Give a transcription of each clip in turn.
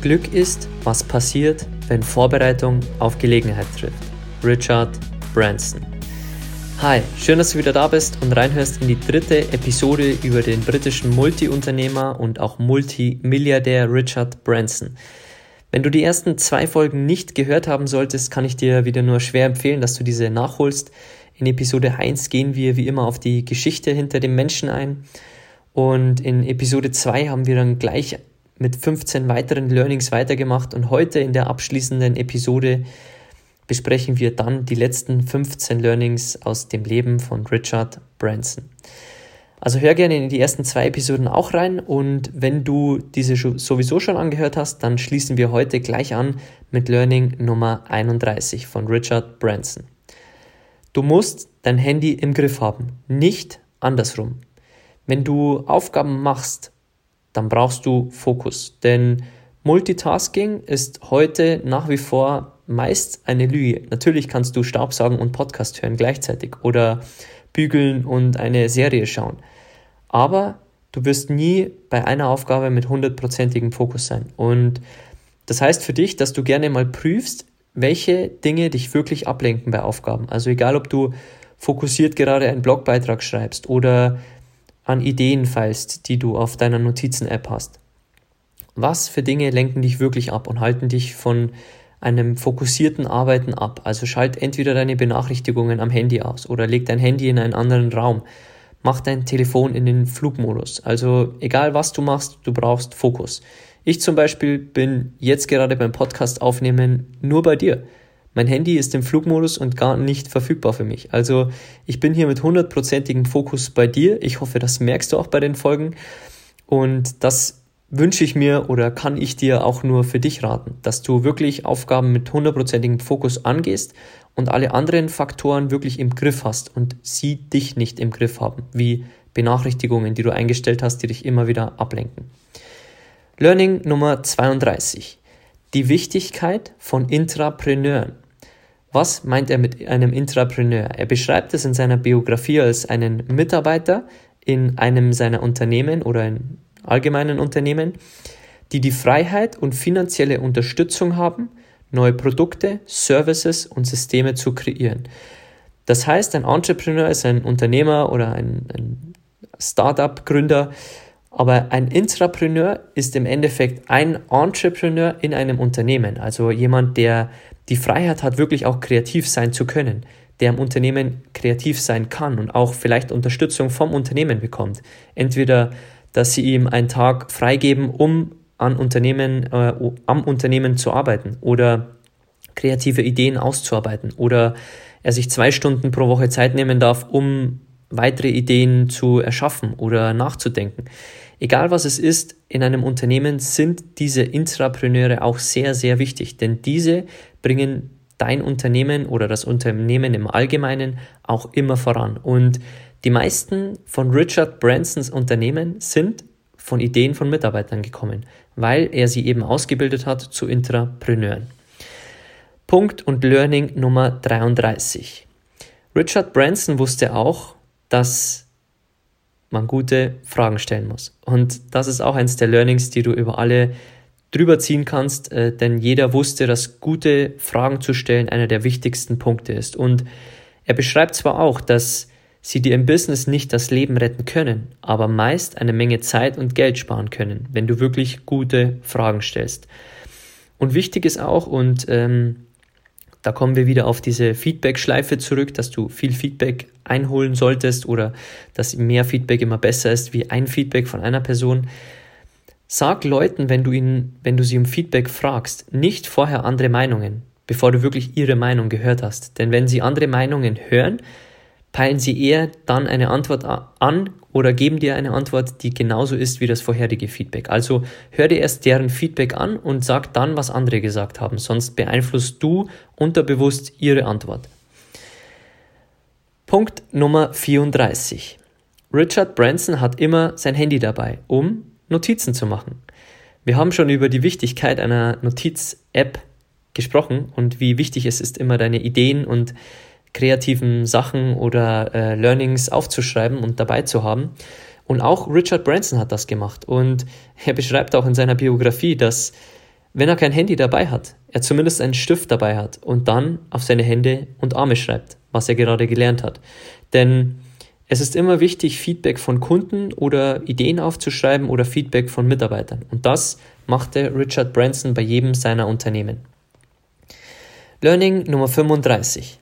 Glück ist, was passiert, wenn Vorbereitung auf Gelegenheit trifft. Richard Branson. Hi, schön, dass du wieder da bist und reinhörst in die dritte Episode über den britischen Multiunternehmer und auch Multimilliardär Richard Branson. Wenn du die ersten zwei Folgen nicht gehört haben solltest, kann ich dir wieder nur schwer empfehlen, dass du diese nachholst. In Episode 1 gehen wir wie immer auf die Geschichte hinter dem Menschen ein. Und in Episode 2 haben wir dann gleich mit 15 weiteren Learnings weitergemacht und heute in der abschließenden Episode besprechen wir dann die letzten 15 Learnings aus dem Leben von Richard Branson. Also hör gerne in die ersten zwei Episoden auch rein und wenn du diese sowieso schon angehört hast, dann schließen wir heute gleich an mit Learning Nummer 31 von Richard Branson. Du musst dein Handy im Griff haben, nicht andersrum. Wenn du Aufgaben machst dann brauchst du Fokus. Denn Multitasking ist heute nach wie vor meist eine Lüge. Natürlich kannst du Staubsaugen und Podcast hören gleichzeitig oder bügeln und eine Serie schauen. Aber du wirst nie bei einer Aufgabe mit hundertprozentigem Fokus sein. Und das heißt für dich, dass du gerne mal prüfst, welche Dinge dich wirklich ablenken bei Aufgaben. Also egal, ob du fokussiert gerade einen Blogbeitrag schreibst oder an Ideen feilst, die du auf deiner Notizen-App hast. Was für Dinge lenken dich wirklich ab und halten dich von einem fokussierten Arbeiten ab? Also schalt entweder deine Benachrichtigungen am Handy aus oder leg dein Handy in einen anderen Raum. Mach dein Telefon in den Flugmodus. Also egal was du machst, du brauchst Fokus. Ich zum Beispiel bin jetzt gerade beim Podcast aufnehmen nur bei dir. Mein Handy ist im Flugmodus und gar nicht verfügbar für mich. Also ich bin hier mit hundertprozentigem Fokus bei dir. Ich hoffe, das merkst du auch bei den Folgen. Und das wünsche ich mir oder kann ich dir auch nur für dich raten, dass du wirklich Aufgaben mit hundertprozentigem Fokus angehst und alle anderen Faktoren wirklich im Griff hast und sie dich nicht im Griff haben, wie Benachrichtigungen, die du eingestellt hast, die dich immer wieder ablenken. Learning Nummer 32. Die Wichtigkeit von Intrapreneuren. Was meint er mit einem Intrapreneur? Er beschreibt es in seiner Biografie als einen Mitarbeiter in einem seiner Unternehmen oder in allgemeinen Unternehmen, die die Freiheit und finanzielle Unterstützung haben, neue Produkte, Services und Systeme zu kreieren. Das heißt, ein Entrepreneur ist ein Unternehmer oder ein, ein Startup-Gründer, aber ein Intrapreneur ist im Endeffekt ein Entrepreneur in einem Unternehmen, also jemand, der die Freiheit hat, wirklich auch kreativ sein zu können, der im Unternehmen kreativ sein kann und auch vielleicht Unterstützung vom Unternehmen bekommt. Entweder, dass sie ihm einen Tag freigeben, um an Unternehmen, äh, am Unternehmen zu arbeiten oder kreative Ideen auszuarbeiten oder er sich zwei Stunden pro Woche Zeit nehmen darf, um weitere Ideen zu erschaffen oder nachzudenken. Egal was es ist, in einem Unternehmen sind diese Intrapreneure auch sehr, sehr wichtig, denn diese bringen dein Unternehmen oder das Unternehmen im Allgemeinen auch immer voran. Und die meisten von Richard Bransons Unternehmen sind von Ideen von Mitarbeitern gekommen, weil er sie eben ausgebildet hat zu Intrapreneuren. Punkt und Learning Nummer 33. Richard Branson wusste auch, dass man gute Fragen stellen muss. Und das ist auch eines der Learnings, die du über alle drüber ziehen kannst, äh, denn jeder wusste, dass gute Fragen zu stellen einer der wichtigsten Punkte ist. Und er beschreibt zwar auch, dass sie dir im Business nicht das Leben retten können, aber meist eine Menge Zeit und Geld sparen können, wenn du wirklich gute Fragen stellst. Und wichtig ist auch, und ähm, da kommen wir wieder auf diese Feedback-Schleife zurück, dass du viel Feedback einholen solltest oder dass mehr Feedback immer besser ist wie ein Feedback von einer Person. Sag Leuten, wenn du ihnen, wenn du sie um Feedback fragst, nicht vorher andere Meinungen, bevor du wirklich ihre Meinung gehört hast. Denn wenn sie andere Meinungen hören, peilen sie eher dann eine Antwort an oder geben dir eine Antwort, die genauso ist wie das vorherige Feedback. Also hör dir erst deren Feedback an und sag dann, was andere gesagt haben, sonst beeinflusst du unterbewusst ihre Antwort. Punkt Nummer 34. Richard Branson hat immer sein Handy dabei, um Notizen zu machen. Wir haben schon über die Wichtigkeit einer Notiz-App gesprochen und wie wichtig es ist, immer deine Ideen und kreativen Sachen oder äh, Learnings aufzuschreiben und dabei zu haben. Und auch Richard Branson hat das gemacht. Und er beschreibt auch in seiner Biografie, dass wenn er kein Handy dabei hat, er zumindest einen Stift dabei hat und dann auf seine Hände und Arme schreibt, was er gerade gelernt hat. Denn es ist immer wichtig, Feedback von Kunden oder Ideen aufzuschreiben oder Feedback von Mitarbeitern. Und das machte Richard Branson bei jedem seiner Unternehmen. Learning Nummer 35.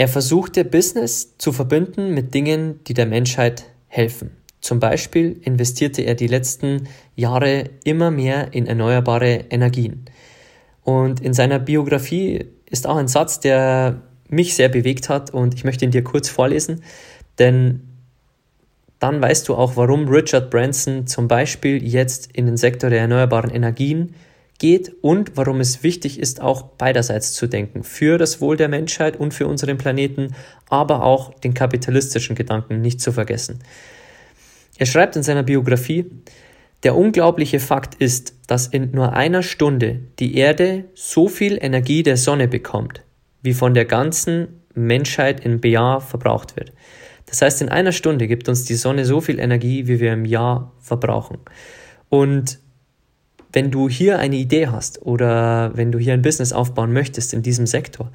Er versuchte Business zu verbinden mit Dingen, die der Menschheit helfen. Zum Beispiel investierte er die letzten Jahre immer mehr in erneuerbare Energien. Und in seiner Biografie ist auch ein Satz, der mich sehr bewegt hat und ich möchte ihn dir kurz vorlesen, denn dann weißt du auch, warum Richard Branson zum Beispiel jetzt in den Sektor der erneuerbaren Energien geht und warum es wichtig ist, auch beiderseits zu denken. Für das Wohl der Menschheit und für unseren Planeten, aber auch den kapitalistischen Gedanken nicht zu vergessen. Er schreibt in seiner Biografie, der unglaubliche Fakt ist, dass in nur einer Stunde die Erde so viel Energie der Sonne bekommt, wie von der ganzen Menschheit im Jahr verbraucht wird. Das heißt, in einer Stunde gibt uns die Sonne so viel Energie, wie wir im Jahr verbrauchen. Und wenn du hier eine Idee hast oder wenn du hier ein Business aufbauen möchtest in diesem Sektor,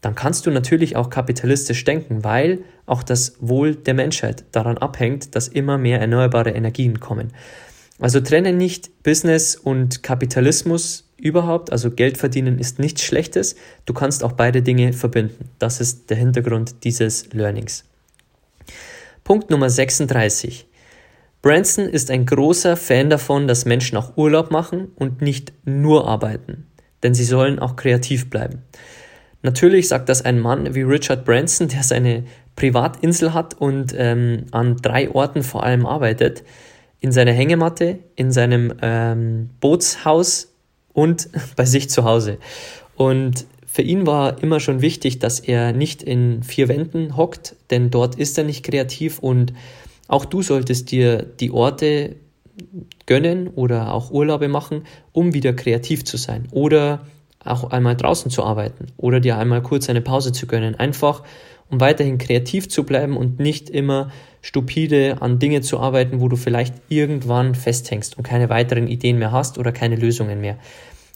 dann kannst du natürlich auch kapitalistisch denken, weil auch das Wohl der Menschheit daran abhängt, dass immer mehr erneuerbare Energien kommen. Also trenne nicht Business und Kapitalismus überhaupt, also Geld verdienen ist nichts Schlechtes, du kannst auch beide Dinge verbinden. Das ist der Hintergrund dieses Learnings. Punkt Nummer 36. Branson ist ein großer Fan davon, dass Menschen auch Urlaub machen und nicht nur arbeiten, denn sie sollen auch kreativ bleiben. Natürlich sagt das ein Mann wie Richard Branson, der seine Privatinsel hat und ähm, an drei Orten vor allem arbeitet. In seiner Hängematte, in seinem ähm, Bootshaus und bei sich zu Hause. Und für ihn war immer schon wichtig, dass er nicht in vier Wänden hockt, denn dort ist er nicht kreativ und auch du solltest dir die Orte gönnen oder auch Urlaube machen, um wieder kreativ zu sein oder auch einmal draußen zu arbeiten oder dir einmal kurz eine Pause zu gönnen. Einfach, um weiterhin kreativ zu bleiben und nicht immer stupide an Dinge zu arbeiten, wo du vielleicht irgendwann festhängst und keine weiteren Ideen mehr hast oder keine Lösungen mehr.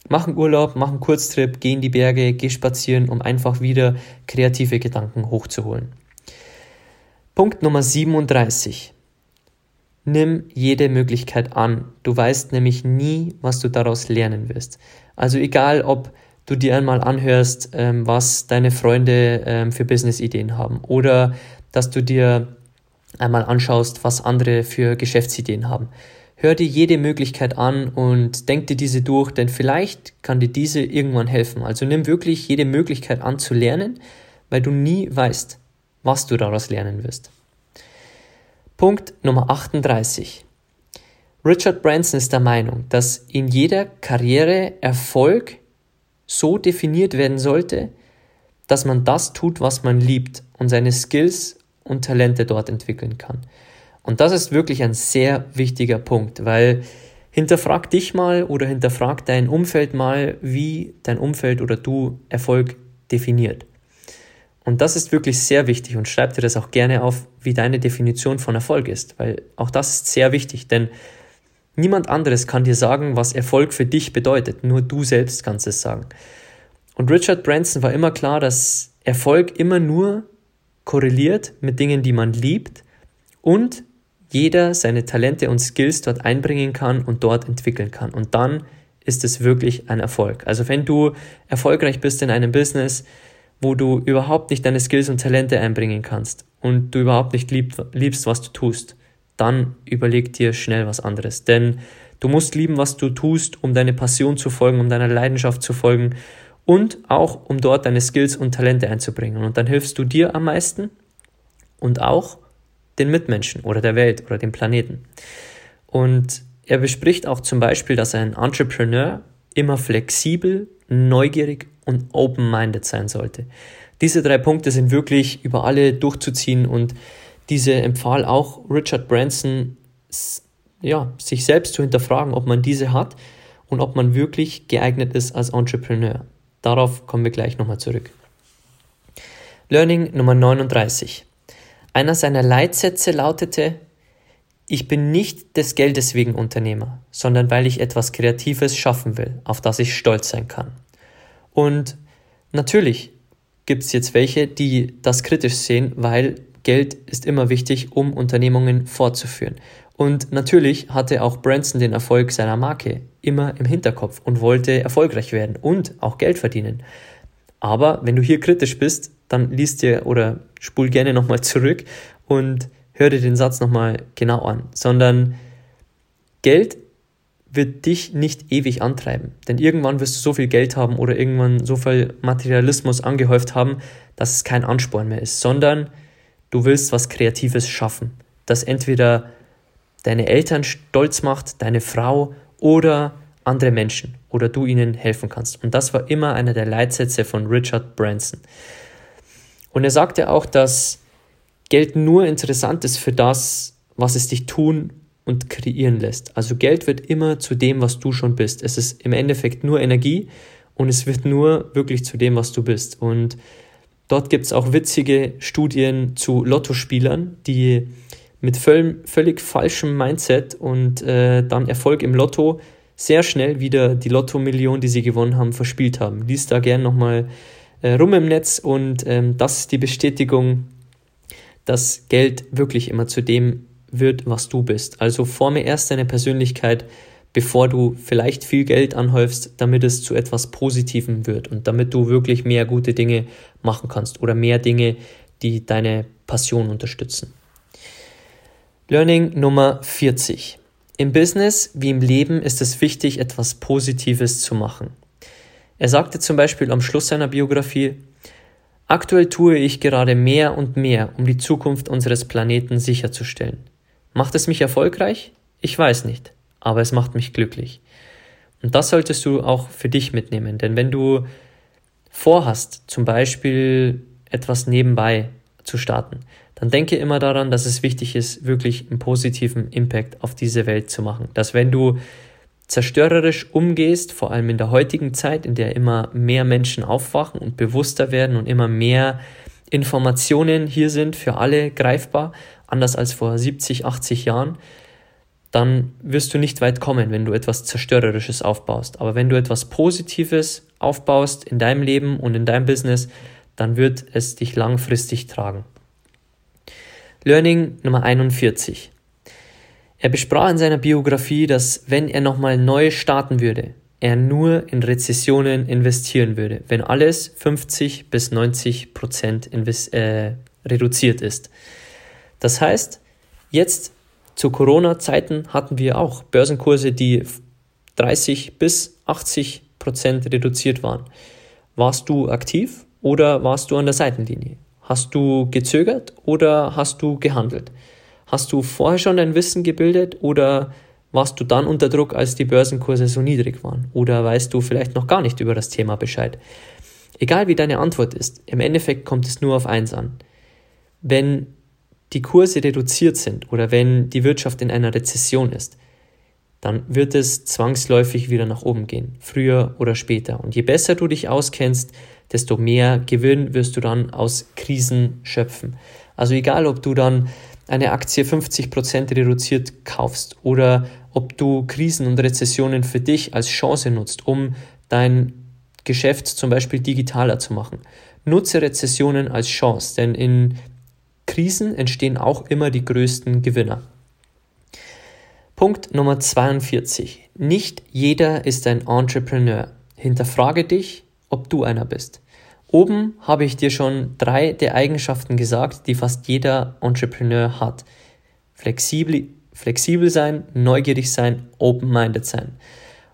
Mach einen Urlaub, mach einen Kurztrip, geh in die Berge, geh spazieren, um einfach wieder kreative Gedanken hochzuholen. Punkt Nummer 37. Nimm jede Möglichkeit an. Du weißt nämlich nie, was du daraus lernen wirst. Also egal, ob du dir einmal anhörst, ähm, was deine Freunde ähm, für Business-Ideen haben oder dass du dir einmal anschaust, was andere für Geschäftsideen haben. Hör dir jede Möglichkeit an und denk dir diese durch, denn vielleicht kann dir diese irgendwann helfen. Also nimm wirklich jede Möglichkeit an zu lernen, weil du nie weißt, was du daraus lernen wirst. Punkt Nummer 38. Richard Branson ist der Meinung, dass in jeder Karriere Erfolg so definiert werden sollte, dass man das tut, was man liebt und seine Skills und Talente dort entwickeln kann. Und das ist wirklich ein sehr wichtiger Punkt, weil hinterfrag dich mal oder hinterfrag dein Umfeld mal, wie dein Umfeld oder du Erfolg definiert. Und das ist wirklich sehr wichtig und schreib dir das auch gerne auf, wie deine Definition von Erfolg ist, weil auch das ist sehr wichtig, denn niemand anderes kann dir sagen, was Erfolg für dich bedeutet, nur du selbst kannst es sagen. Und Richard Branson war immer klar, dass Erfolg immer nur korreliert mit Dingen, die man liebt und jeder seine Talente und Skills dort einbringen kann und dort entwickeln kann. Und dann ist es wirklich ein Erfolg. Also wenn du erfolgreich bist in einem Business, wo du überhaupt nicht deine Skills und Talente einbringen kannst und du überhaupt nicht lieb, liebst, was du tust, dann überleg dir schnell was anderes. Denn du musst lieben, was du tust, um deine Passion zu folgen, um deiner Leidenschaft zu folgen und auch um dort deine Skills und Talente einzubringen. Und dann hilfst du dir am meisten und auch den Mitmenschen oder der Welt oder dem Planeten. Und er bespricht auch zum Beispiel, dass ein Entrepreneur immer flexibel, neugierig und open-minded sein sollte. Diese drei Punkte sind wirklich über alle durchzuziehen und diese empfahl auch Richard Branson, ja, sich selbst zu hinterfragen, ob man diese hat und ob man wirklich geeignet ist als Entrepreneur. Darauf kommen wir gleich nochmal zurück. Learning Nummer 39. Einer seiner Leitsätze lautete, ich bin nicht des Geldes wegen Unternehmer, sondern weil ich etwas Kreatives schaffen will, auf das ich stolz sein kann. Und natürlich gibt es jetzt welche, die das kritisch sehen, weil Geld ist immer wichtig, um Unternehmungen fortzuführen. Und natürlich hatte auch Branson den Erfolg seiner Marke immer im Hinterkopf und wollte erfolgreich werden und auch Geld verdienen. Aber wenn du hier kritisch bist, dann liest dir oder spul gerne nochmal zurück und hör dir den Satz nochmal genau an. Sondern Geld wird dich nicht ewig antreiben. Denn irgendwann wirst du so viel Geld haben oder irgendwann so viel Materialismus angehäuft haben, dass es kein Ansporn mehr ist, sondern du willst was Kreatives schaffen, das entweder deine Eltern stolz macht, deine Frau oder andere Menschen oder du ihnen helfen kannst. Und das war immer einer der Leitsätze von Richard Branson. Und er sagte auch, dass Geld nur interessant ist für das, was es dich tun und kreieren lässt. Also Geld wird immer zu dem, was du schon bist. Es ist im Endeffekt nur Energie und es wird nur wirklich zu dem, was du bist. Und dort gibt es auch witzige Studien zu Lottospielern, die mit völ völlig falschem Mindset und äh, dann Erfolg im Lotto sehr schnell wieder die Lotto-Million, die sie gewonnen haben, verspielt haben. Lies da gern nochmal äh, rum im Netz und ähm, das ist die Bestätigung, dass Geld wirklich immer zu dem wird, was du bist. Also forme erst deine Persönlichkeit, bevor du vielleicht viel Geld anhäufst, damit es zu etwas Positivem wird und damit du wirklich mehr gute Dinge machen kannst oder mehr Dinge, die deine Passion unterstützen. Learning Nummer 40. Im Business wie im Leben ist es wichtig, etwas Positives zu machen. Er sagte zum Beispiel am Schluss seiner Biografie, Aktuell tue ich gerade mehr und mehr, um die Zukunft unseres Planeten sicherzustellen. Macht es mich erfolgreich? Ich weiß nicht, aber es macht mich glücklich. Und das solltest du auch für dich mitnehmen, denn wenn du vorhast, zum Beispiel etwas nebenbei zu starten, dann denke immer daran, dass es wichtig ist, wirklich einen positiven Impact auf diese Welt zu machen. Dass wenn du zerstörerisch umgehst, vor allem in der heutigen Zeit, in der immer mehr Menschen aufwachen und bewusster werden und immer mehr Informationen hier sind für alle greifbar, anders als vor 70, 80 Jahren, dann wirst du nicht weit kommen, wenn du etwas Zerstörerisches aufbaust. Aber wenn du etwas Positives aufbaust in deinem Leben und in deinem Business, dann wird es dich langfristig tragen. Learning Nummer 41. Er besprach in seiner Biografie, dass wenn er nochmal neu starten würde, er nur in Rezessionen investieren würde, wenn alles 50 bis 90 Prozent äh, reduziert ist. Das heißt, jetzt zu Corona-Zeiten hatten wir auch Börsenkurse, die 30 bis 80 Prozent reduziert waren. Warst du aktiv oder warst du an der Seitenlinie? Hast du gezögert oder hast du gehandelt? Hast du vorher schon dein Wissen gebildet oder warst du dann unter Druck, als die Börsenkurse so niedrig waren? Oder weißt du vielleicht noch gar nicht über das Thema Bescheid? Egal wie deine Antwort ist, im Endeffekt kommt es nur auf eins an. Wenn die Kurse reduziert sind oder wenn die Wirtschaft in einer Rezession ist, dann wird es zwangsläufig wieder nach oben gehen, früher oder später. Und je besser du dich auskennst, desto mehr Gewinn wirst du dann aus Krisen schöpfen. Also egal, ob du dann eine Aktie 50% reduziert kaufst oder ob du Krisen und Rezessionen für dich als Chance nutzt, um dein Geschäft zum Beispiel digitaler zu machen. Nutze Rezessionen als Chance, denn in Krisen entstehen auch immer die größten Gewinner. Punkt Nummer 42. Nicht jeder ist ein Entrepreneur. Hinterfrage dich, ob du einer bist. Oben habe ich dir schon drei der Eigenschaften gesagt, die fast jeder Entrepreneur hat. Flexibel, flexibel sein, neugierig sein, open-minded sein.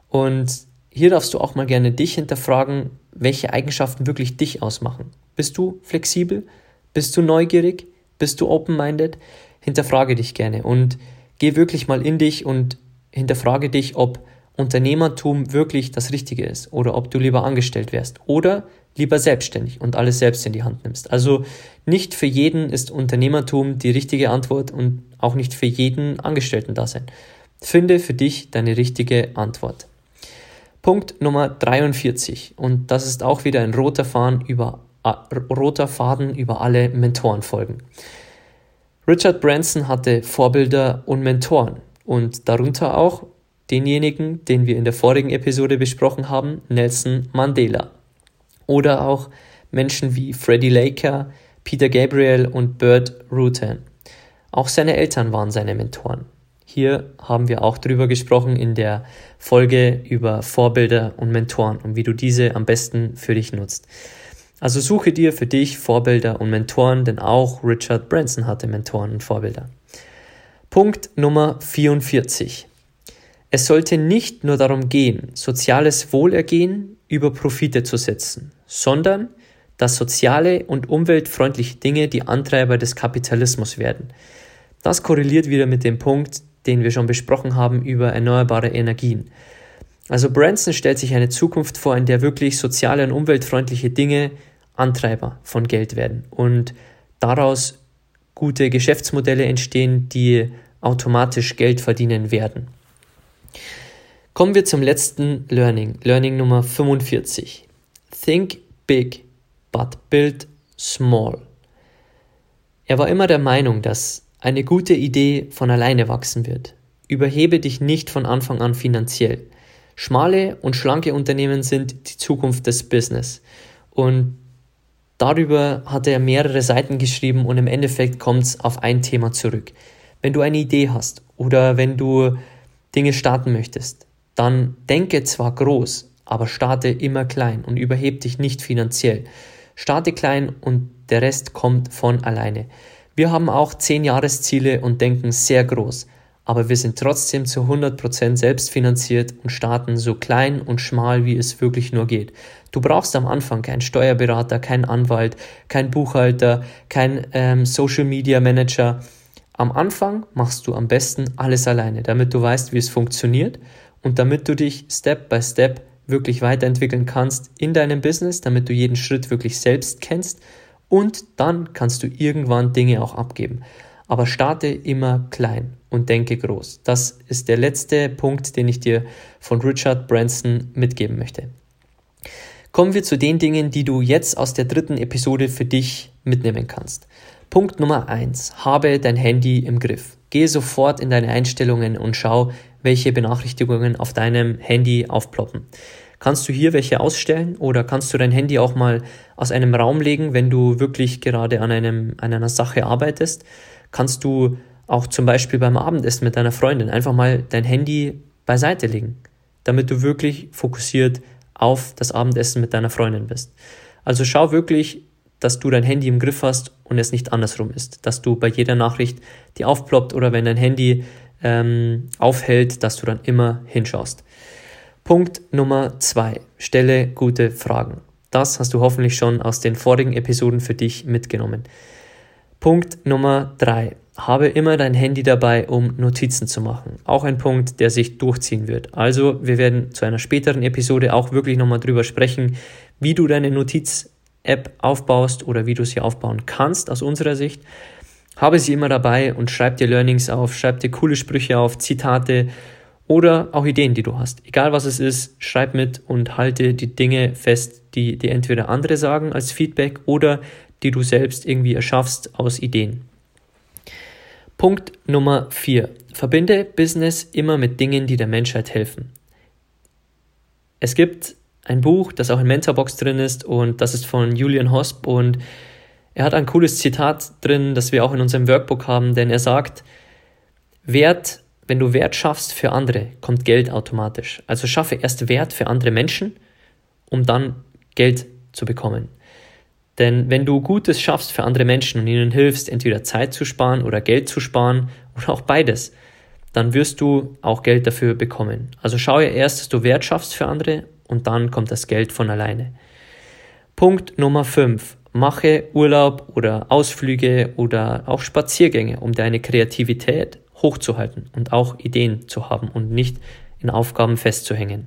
Und hier darfst du auch mal gerne dich hinterfragen, welche Eigenschaften wirklich dich ausmachen. Bist du flexibel? Bist du neugierig? Bist du open-minded? Hinterfrage dich gerne und geh wirklich mal in dich und hinterfrage dich, ob Unternehmertum wirklich das Richtige ist oder ob du lieber angestellt wärst oder lieber selbstständig und alles selbst in die Hand nimmst. Also nicht für jeden ist Unternehmertum die richtige Antwort und auch nicht für jeden Angestellten da sein. Finde für dich deine richtige Antwort. Punkt Nummer 43 und das ist auch wieder ein roter Faden über, roter Faden über alle Mentorenfolgen. Richard Branson hatte Vorbilder und Mentoren und darunter auch denjenigen, den wir in der vorigen Episode besprochen haben, Nelson Mandela. Oder auch Menschen wie Freddie Laker, Peter Gabriel und Bert Rutan. Auch seine Eltern waren seine Mentoren. Hier haben wir auch drüber gesprochen in der Folge über Vorbilder und Mentoren und wie du diese am besten für dich nutzt. Also suche dir für dich Vorbilder und Mentoren, denn auch Richard Branson hatte Mentoren und Vorbilder. Punkt Nummer 44. Es sollte nicht nur darum gehen, soziales Wohlergehen über Profite zu setzen, sondern dass soziale und umweltfreundliche Dinge die Antreiber des Kapitalismus werden. Das korreliert wieder mit dem Punkt, den wir schon besprochen haben über erneuerbare Energien. Also Branson stellt sich eine Zukunft vor, in der wirklich soziale und umweltfreundliche Dinge Antreiber von Geld werden und daraus gute Geschäftsmodelle entstehen, die automatisch Geld verdienen werden. Kommen wir zum letzten Learning, Learning Nummer 45. Think big, but build small. Er war immer der Meinung, dass eine gute Idee von alleine wachsen wird. Überhebe dich nicht von Anfang an finanziell. Schmale und schlanke Unternehmen sind die Zukunft des Business. Und darüber hat er mehrere Seiten geschrieben und im Endeffekt kommt es auf ein Thema zurück. Wenn du eine Idee hast oder wenn du Dinge starten möchtest, dann denke zwar groß, aber starte immer klein und überheb dich nicht finanziell. Starte klein und der Rest kommt von alleine. Wir haben auch 10 Jahresziele und denken sehr groß, aber wir sind trotzdem zu 100% selbst finanziert und starten so klein und schmal, wie es wirklich nur geht. Du brauchst am Anfang keinen Steuerberater, keinen Anwalt, keinen Buchhalter, keinen ähm, Social Media Manager. Am Anfang machst du am besten alles alleine, damit du weißt, wie es funktioniert und damit du dich Step by Step wirklich weiterentwickeln kannst in deinem Business, damit du jeden Schritt wirklich selbst kennst und dann kannst du irgendwann Dinge auch abgeben. Aber starte immer klein und denke groß. Das ist der letzte Punkt, den ich dir von Richard Branson mitgeben möchte. Kommen wir zu den Dingen, die du jetzt aus der dritten Episode für dich mitnehmen kannst. Punkt Nummer eins: Habe dein Handy im Griff. Gehe sofort in deine Einstellungen und schau, welche Benachrichtigungen auf deinem Handy aufploppen. Kannst du hier welche ausstellen oder kannst du dein Handy auch mal aus einem Raum legen, wenn du wirklich gerade an, einem, an einer Sache arbeitest? Kannst du auch zum Beispiel beim Abendessen mit deiner Freundin einfach mal dein Handy beiseite legen, damit du wirklich fokussiert auf das Abendessen mit deiner Freundin bist. Also schau wirklich, dass du dein Handy im Griff hast und es nicht andersrum ist. Dass du bei jeder Nachricht, die aufploppt oder wenn dein Handy ähm, aufhält, dass du dann immer hinschaust. Punkt Nummer zwei: Stelle gute Fragen. Das hast du hoffentlich schon aus den vorigen Episoden für dich mitgenommen. Punkt Nummer drei: Habe immer dein Handy dabei, um Notizen zu machen. Auch ein Punkt, der sich durchziehen wird. Also, wir werden zu einer späteren Episode auch wirklich nochmal drüber sprechen, wie du deine Notiz App aufbaust oder wie du sie aufbauen kannst aus unserer Sicht. Habe sie immer dabei und schreib dir Learnings auf, schreib dir coole Sprüche auf, Zitate oder auch Ideen, die du hast. Egal was es ist, schreib mit und halte die Dinge fest, die dir entweder andere sagen als Feedback oder die du selbst irgendwie erschaffst aus Ideen. Punkt Nummer 4. Verbinde Business immer mit Dingen, die der Menschheit helfen. Es gibt ein Buch, das auch in Mentorbox drin ist und das ist von Julian Hosp und er hat ein cooles Zitat drin, das wir auch in unserem Workbook haben, denn er sagt, Wert, wenn du Wert schaffst für andere, kommt Geld automatisch. Also schaffe erst Wert für andere Menschen, um dann Geld zu bekommen. Denn wenn du Gutes schaffst für andere Menschen und ihnen hilfst, entweder Zeit zu sparen oder Geld zu sparen oder auch beides, dann wirst du auch Geld dafür bekommen. Also schaue erst, dass du Wert schaffst für andere und dann kommt das Geld von alleine. Punkt Nummer 5. mache Urlaub oder Ausflüge oder auch Spaziergänge, um deine Kreativität hochzuhalten und auch Ideen zu haben und nicht in Aufgaben festzuhängen.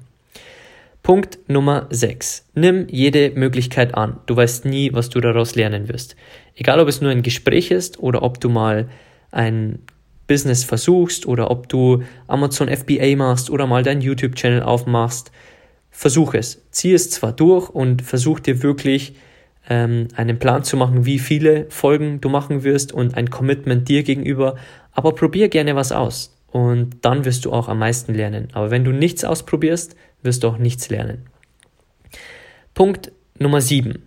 Punkt Nummer 6. Nimm jede Möglichkeit an. Du weißt nie, was du daraus lernen wirst. Egal, ob es nur ein Gespräch ist oder ob du mal ein Business versuchst oder ob du Amazon FBA machst oder mal deinen YouTube-Channel aufmachst. Versuch es. Zieh es zwar durch und versuch dir wirklich ähm, einen Plan zu machen, wie viele Folgen du machen wirst und ein Commitment dir gegenüber, aber probier gerne was aus und dann wirst du auch am meisten lernen. Aber wenn du nichts ausprobierst, wirst du auch nichts lernen. Punkt Nummer 7.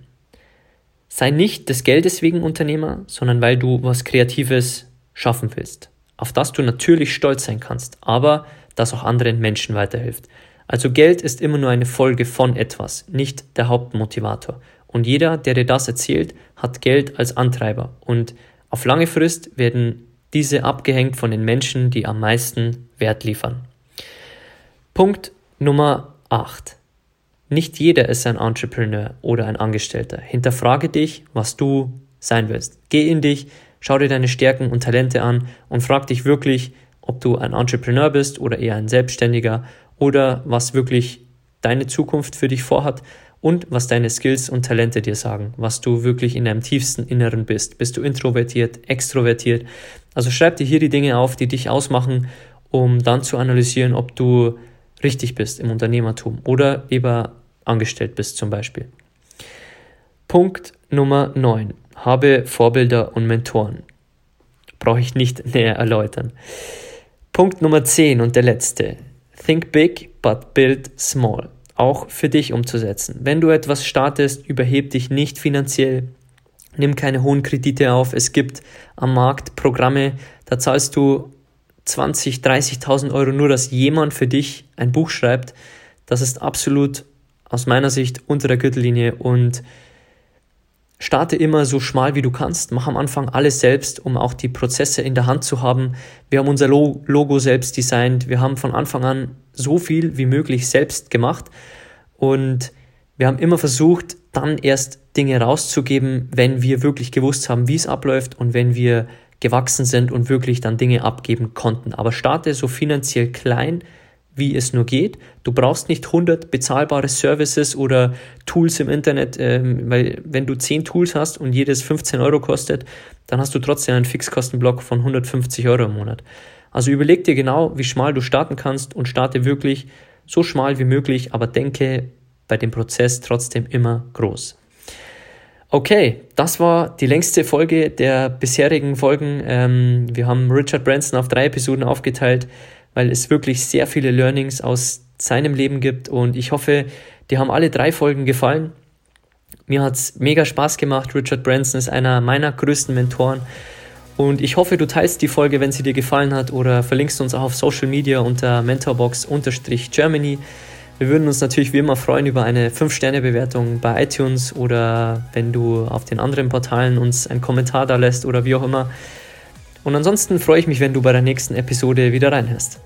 Sei nicht des Geldes wegen Unternehmer, sondern weil du was Kreatives schaffen willst, auf das du natürlich stolz sein kannst, aber das auch anderen Menschen weiterhilft. Also Geld ist immer nur eine Folge von etwas, nicht der Hauptmotivator. Und jeder, der dir das erzählt, hat Geld als Antreiber. Und auf lange Frist werden diese abgehängt von den Menschen, die am meisten Wert liefern. Punkt Nummer 8. Nicht jeder ist ein Entrepreneur oder ein Angestellter. Hinterfrage dich, was du sein willst. Geh in dich, schau dir deine Stärken und Talente an und frag dich wirklich, ob du ein Entrepreneur bist oder eher ein Selbstständiger oder was wirklich deine Zukunft für dich vorhat und was deine Skills und Talente dir sagen, was du wirklich in deinem tiefsten Inneren bist. Bist du introvertiert, extrovertiert? Also schreib dir hier die Dinge auf, die dich ausmachen, um dann zu analysieren, ob du richtig bist im Unternehmertum oder lieber angestellt bist zum Beispiel. Punkt Nummer 9. Habe Vorbilder und Mentoren. Brauche ich nicht näher erläutern. Punkt Nummer 10 und der letzte. Think big, but build small auch für dich umzusetzen. Wenn du etwas startest, überheb dich nicht finanziell, nimm keine hohen Kredite auf. Es gibt am Markt Programme, da zahlst du 20, 30.000 Euro nur, dass jemand für dich ein Buch schreibt. Das ist absolut aus meiner Sicht unter der Gürtellinie und Starte immer so schmal wie du kannst, mach am Anfang alles selbst, um auch die Prozesse in der Hand zu haben. Wir haben unser Logo selbst designt, wir haben von Anfang an so viel wie möglich selbst gemacht und wir haben immer versucht, dann erst Dinge rauszugeben, wenn wir wirklich gewusst haben, wie es abläuft und wenn wir gewachsen sind und wirklich dann Dinge abgeben konnten. Aber starte so finanziell klein, wie es nur geht. Du brauchst nicht 100 bezahlbare Services oder Tools im Internet, ähm, weil wenn du 10 Tools hast und jedes 15 Euro kostet, dann hast du trotzdem einen Fixkostenblock von 150 Euro im Monat. Also überleg dir genau, wie schmal du starten kannst und starte wirklich so schmal wie möglich, aber denke bei dem Prozess trotzdem immer groß. Okay, das war die längste Folge der bisherigen Folgen. Ähm, wir haben Richard Branson auf drei Episoden aufgeteilt weil es wirklich sehr viele Learnings aus seinem Leben gibt und ich hoffe, dir haben alle drei Folgen gefallen. Mir hat es mega Spaß gemacht. Richard Branson ist einer meiner größten Mentoren. Und ich hoffe, du teilst die Folge, wenn sie dir gefallen hat, oder verlinkst uns auch auf Social Media unter mentorbox-germany. Wir würden uns natürlich wie immer freuen über eine 5-Sterne-Bewertung bei iTunes oder wenn du auf den anderen Portalen uns einen Kommentar da lässt oder wie auch immer. Und ansonsten freue ich mich, wenn du bei der nächsten Episode wieder reinhörst.